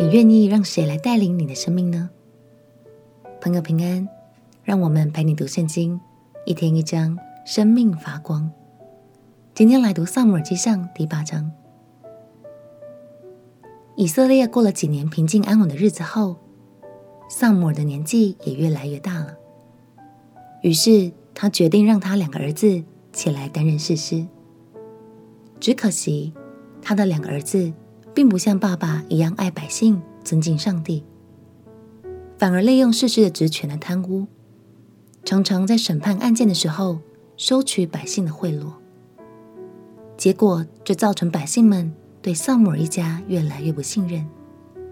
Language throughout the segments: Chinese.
你愿意让谁来带领你的生命呢？朋友平安，让我们陪你读圣经，一天一章，生命发光。今天来读撒母耳记上第八章。以色列过了几年平静安稳的日子后，撒母耳的年纪也越来越大了。于是他决定让他两个儿子起来担任士师。只可惜，他的两个儿子并不像爸爸一样爱百姓、尊敬上帝，反而利用世事的职权来贪污，常常在审判案件的时候收取百姓的贿赂。结果就造成百姓们对撒母耳一家越来越不信任，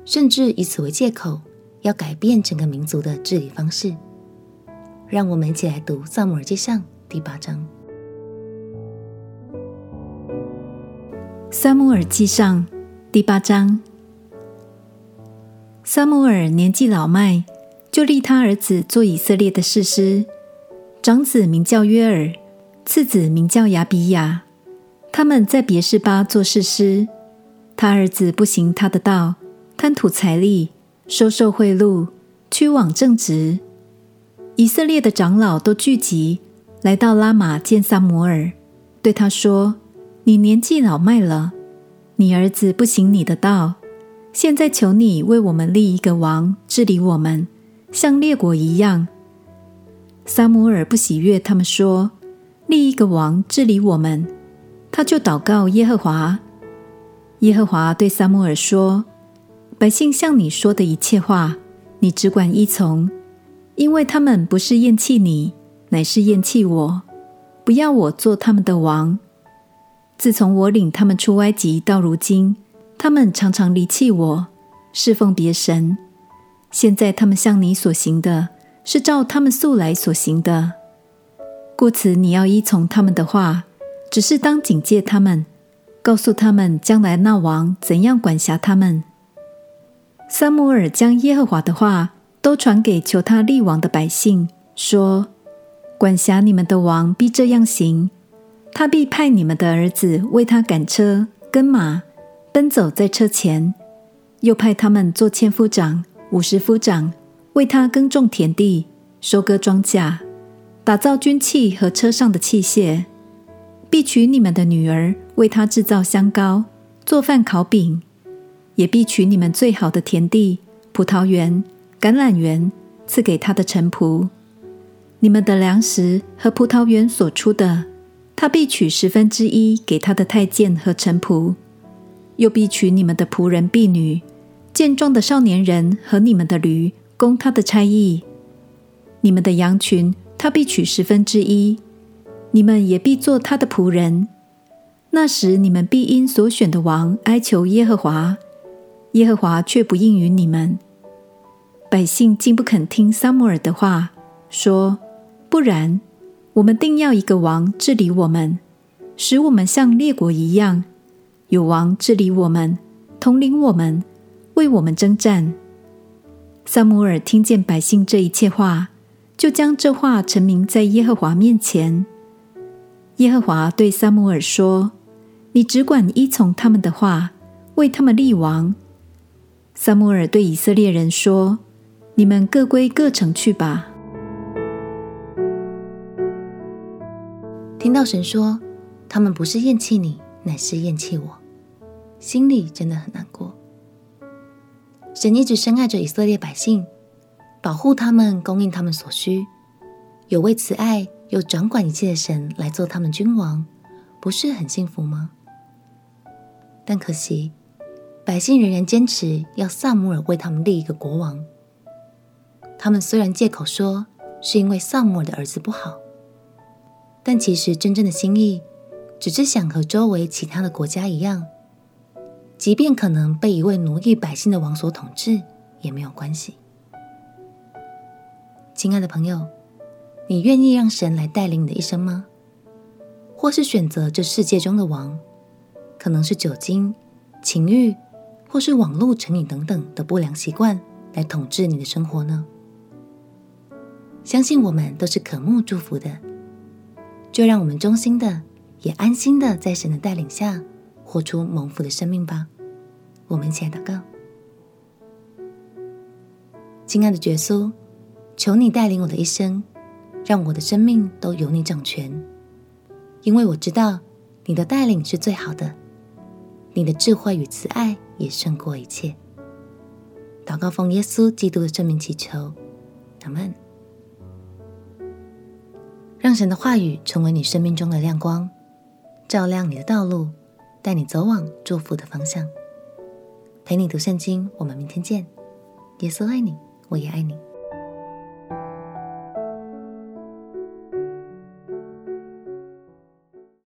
甚至以此为借口要改变整个民族的治理方式。让我们一起来读《撒母耳记上》第八章。撒母耳记上第八章，撒母耳年纪老迈，就立他儿子做以色列的士师。长子名叫约尔，次子名叫亚比亚。他们在别是巴做士师。他儿子不行他的道，贪图财利，收受贿赂，屈枉正直。以色列的长老都聚集，来到拉玛见撒摩尔，对他说。你年纪老迈了，你儿子不行你的道，现在求你为我们立一个王治理我们，像列国一样。撒母耳不喜悦他们说立一个王治理我们，他就祷告耶和华。耶和华对撒母耳说：“百姓向你说的一切话，你只管依从，因为他们不是厌弃你，乃是厌弃我，不要我做他们的王。”自从我领他们出埃及到如今，他们常常离弃我，侍奉别神。现在他们向你所行的，是照他们素来所行的。故此，你要依从他们的话，只是当警戒他们，告诉他们将来那王怎样管辖他们。撒母耳将耶和华的话都传给求他立王的百姓，说：管辖你们的王必这样行。他必派你们的儿子为他赶车、跟马，奔走在车前；又派他们做千夫长、五十夫长，为他耕种田地、收割庄稼、打造军器和车上的器械。必取你们的女儿为他制造香膏、做饭烤饼；也必取你们最好的田地、葡萄园、橄榄园，赐给他的臣仆。你们的粮食和葡萄园所出的。他必取十分之一给他的太监和臣仆，又必取你们的仆人婢女、健壮的少年人和你们的驴，供他的差役。你们的羊群，他必取十分之一，你们也必做他的仆人。那时，你们必因所选的王哀求耶和华，耶和华却不应允你们。百姓竟不肯听撒母耳的话，说：不然。我们定要一个王治理我们，使我们像列国一样，有王治理我们，统领我们，为我们征战。撒母耳听见百姓这一切话，就将这话陈明在耶和华面前。耶和华对撒母耳说：“你只管依从他们的话，为他们立王。”撒母耳对以色列人说：“你们各归各城去吧。”听到神说，他们不是厌弃你，乃是厌弃我，心里真的很难过。神一直深爱着以色列百姓，保护他们，供应他们所需，有位慈爱又掌管一切的神来做他们君王，不是很幸福吗？但可惜，百姓仍然坚持要撒母耳为他们立一个国王。他们虽然借口说是因为撒母耳的儿子不好。但其实真正的心意，只是想和周围其他的国家一样，即便可能被一位奴役百姓的王所统治，也没有关系。亲爱的朋友，你愿意让神来带领你的一生吗？或是选择这世界中的王，可能是酒精、情欲，或是网络成瘾等等的不良习惯来统治你的生活呢？相信我们都是渴慕祝福的。就让我们衷心的，也安心的，在神的带领下，活出蒙福的生命吧。我们一起来祷告：亲爱的耶稣，求你带领我的一生，让我的生命都由你掌权，因为我知道你的带领是最好的，你的智慧与慈爱也胜过一切。祷告奉耶稣基督的圣名祈求，阿门。让神的话语成为你生命中的亮光，照亮你的道路，带你走往祝福的方向。陪你读圣经，我们明天见。耶稣爱你，我也爱你。